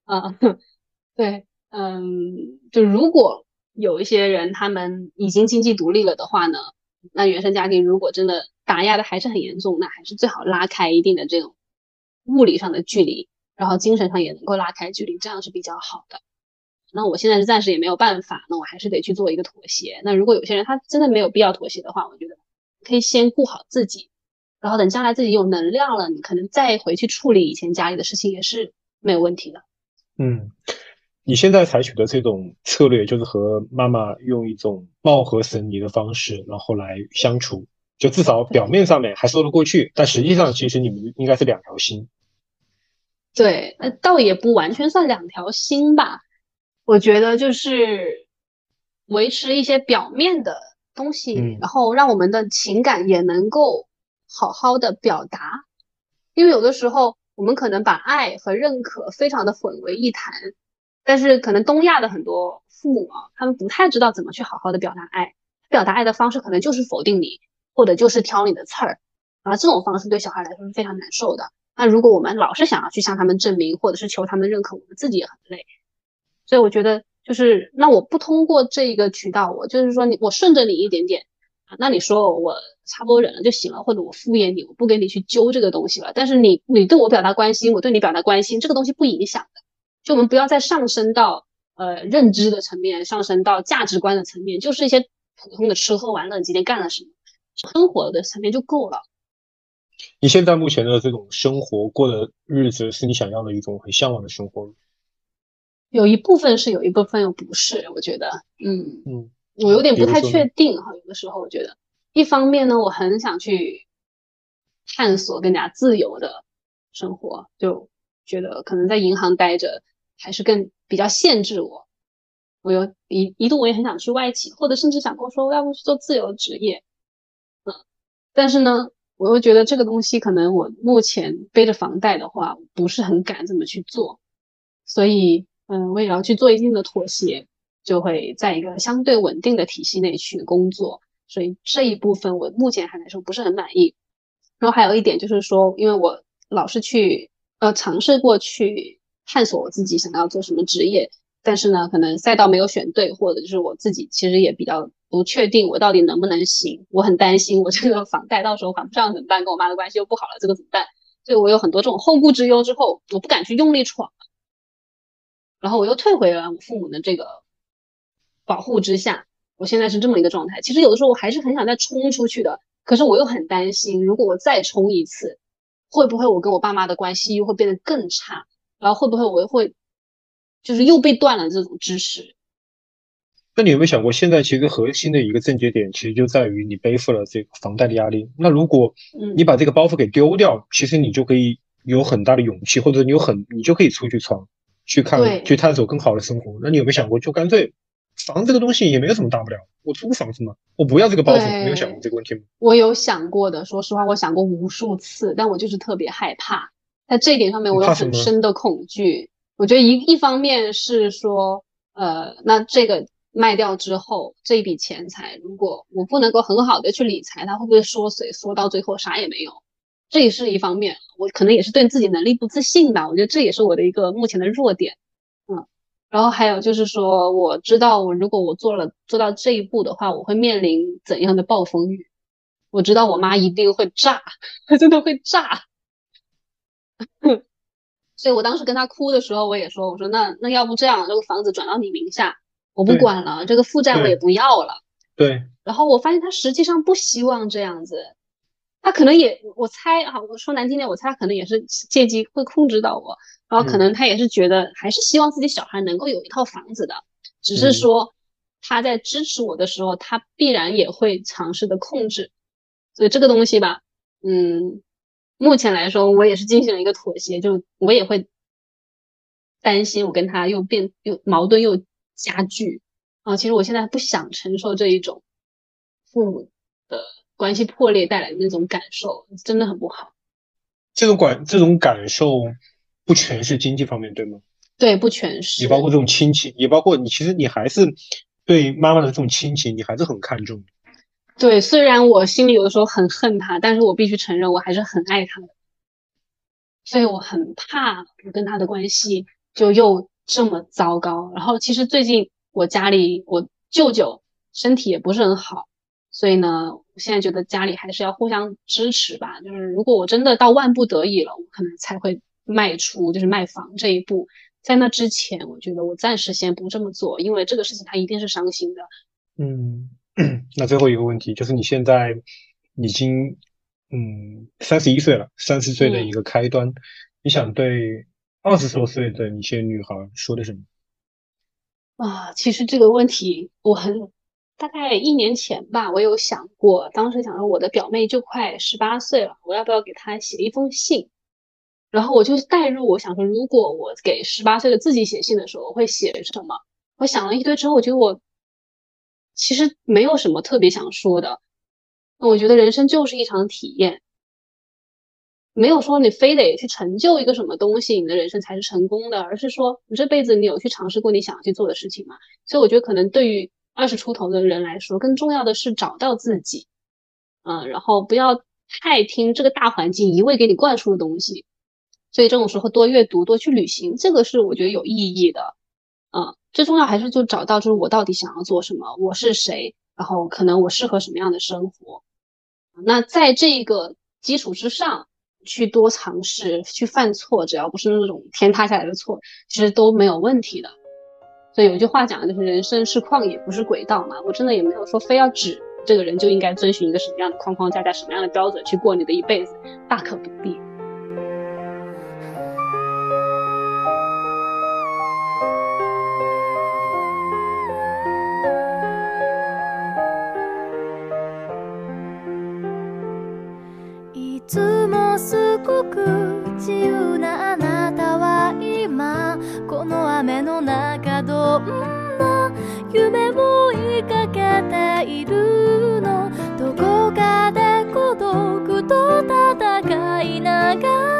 Speaker 1: 啊。对，嗯，就如果。有一些人，他们已经经济独立了的话呢，那原生家庭如果真的打压的还是很严重，那还是最好拉开一定的这种物理上的距离，然后精神上也能够拉开距离，这样是比较好的。那我现在是暂时也没有办法，那我还是得去做一个妥协。那如果有些人他真的没有必要妥协的话，我觉得可以先顾好自己，然后等将来自己有能量了，你可能再回去处理以前家里的事情也是没有问题的。
Speaker 3: 嗯。你现在采取的这种策略，就是和妈妈用一种貌合神离的方式，然后来相处，就至少表面上面还说得过去，但实际上其实你们应该是两条心。
Speaker 1: 对，那倒也不完全算两条心吧。我觉得就是维持一些表面的东西，然后让我们的情感也能够好好的表达。因为有的时候我们可能把爱和认可非常的混为一谈。但是可能东亚的很多父母啊，他们不太知道怎么去好好的表达爱，表达爱的方式可能就是否定你，或者就是挑你的刺儿，啊，这种方式对小孩来说是非常难受的。那如果我们老是想要去向他们证明，或者是求他们认可，我们自己也很累。所以我觉得就是，那我不通过这个渠道，我就是说你，我顺着你一点点啊，那你说我差不多忍了就行了，或者我敷衍你，我不跟你去揪这个东西了。但是你你对我表达关心，我对你表达关心，这个东西不影响的。就我们不要再上升到呃认知的层面，上升到价值观的层面，就是一些普通的吃喝玩乐，你今天干了什么，生活的层面就够了。
Speaker 3: 你现在目前的这种生活过的日子，是你想要的一种很向往的生活吗？
Speaker 1: 有一部分是，有一部分又不是。我觉得，
Speaker 3: 嗯嗯，
Speaker 1: 我有点不太确定哈。有的时候我觉得，一方面呢，我很想去探索更加自由的生活，就觉得可能在银行待着。还是更比较限制我，我有一一度我也很想去外企，或者甚至想过说，要不去做自由职业，嗯，但是呢，我又觉得这个东西可能我目前背着房贷的话，不是很敢这么去做，所以，嗯，我也要去做一定的妥协，就会在一个相对稳定的体系内去工作，所以这一部分我目前还来说不是很满意。然后还有一点就是说，因为我老是去呃尝试过去。探索我自己想要做什么职业，但是呢，可能赛道没有选对，或者就是我自己其实也比较不确定我到底能不能行。我很担心我这个房贷到时候还不上怎么办？跟我妈的关系又不好了，这个怎么办？所以我有很多这种后顾之忧，之后我不敢去用力闯，然后我又退回了我父母的这个保护之下。我现在是这么一个状态。其实有的时候我还是很想再冲出去的，可是我又很担心，如果我再冲一次，会不会我跟我爸妈的关系又会变得更差？然后会不会我会，就是又被断了这种支持？
Speaker 3: 那你有没有想过，现在其实核心的一个症结点，其实就在于你背负了这个房贷的压力。那如果你把这个包袱给丢掉，其实你就可以有很大的勇气，或者你有很你就可以出去闯，去看，去探索更好的生活。那你有没有想过，就干脆房这个东西也没有什么大不了，我租房子嘛，我不要这个包袱。没有想过这个问题吗？
Speaker 1: 我有想过的，说实话，我想过无数次，但我就是特别害怕。在这一点上面，我有很深的恐惧。我觉得一一方面是说，呃，那这个卖掉之后，这一笔钱财，如果我不能够很好的去理财，它会不会缩水，缩到最后啥也没有？这也是一方面。我可能也是对自己能力不自信吧。我觉得这也是我的一个目前的弱点。嗯，然后还有就是说，我知道我如果我做了做到这一步的话，我会面临怎样的暴风雨？我知道我妈一定会炸，她 真的会炸。所以我当时跟她哭的时候，我也说，我说那那要不这样，这个房子转到你名下，我不管了，这个负债我也不要了。
Speaker 3: 对。
Speaker 1: 然后我发现她实际上不希望这样子，他可能也，我猜哈，我说难听点，我猜他可能也是借机会控制到我，然后可能他也是觉得还是希望自己小孩能够有一套房子的，只是说他在支持我的时候，他必然也会尝试的控制，所以这个东西吧，嗯。目前来说，我也是进行了一个妥协，就我也会担心我跟他又变又矛盾又加剧啊。其实我现在不想承受这一种父母的关系破裂带来的那种感受，真的很不好。
Speaker 3: 这种感这种感受不全是经济方面，对吗？
Speaker 1: 对，不全是。
Speaker 3: 也包括这种亲情，也包括你其实你还是对妈妈的这种亲情，你还是很看重。
Speaker 1: 对，虽然我心里有的时候很恨他，但是我必须承认，我还是很爱他的。所以我很怕我跟他的关系就又这么糟糕。然后其实最近我家里我舅舅身体也不是很好，所以呢，我现在觉得家里还是要互相支持吧。就是如果我真的到万不得已了，我可能才会迈出就是卖房这一步。在那之前，我觉得我暂时先不这么做，因为这个事情他一定是伤心的。
Speaker 3: 嗯。那最后一个问题就是，你现在已经嗯三十一岁了，三十岁的一个开端，你想对二十多岁的一些女孩说的什么？
Speaker 1: 啊，其实这个问题我很大概一年前吧，我有想过，当时想说我的表妹就快十八岁了，我要不要给她写一封信？然后我就代入，我想说，如果我给十八岁的自己写信的时候，我会写什么？我想了一堆之后，我觉得我。其实没有什么特别想说的，那我觉得人生就是一场体验，没有说你非得去成就一个什么东西，你的人生才是成功的，而是说你这辈子你有去尝试过你想要去做的事情吗？所以我觉得可能对于二十出头的人来说，更重要的是找到自己，嗯，然后不要太听这个大环境一味给你灌输的东西，所以这种时候多阅读，多去旅行，这个是我觉得有意义的，嗯。最重要还是就找到，就是我到底想要做什么，我是谁，然后可能我适合什么样的生活。那在这个基础之上，去多尝试，去犯错，只要不是那种天塌下来的错，其实都没有问题的。所以有句话讲的就是人生是旷野，不是轨道嘛。我真的也没有说非要指这个人就应该遵循一个什么样的框框架，架什么样的标准去过你的一辈子，大可不必。
Speaker 2: 夢を追いかけているの。どこかで孤独と戦いながら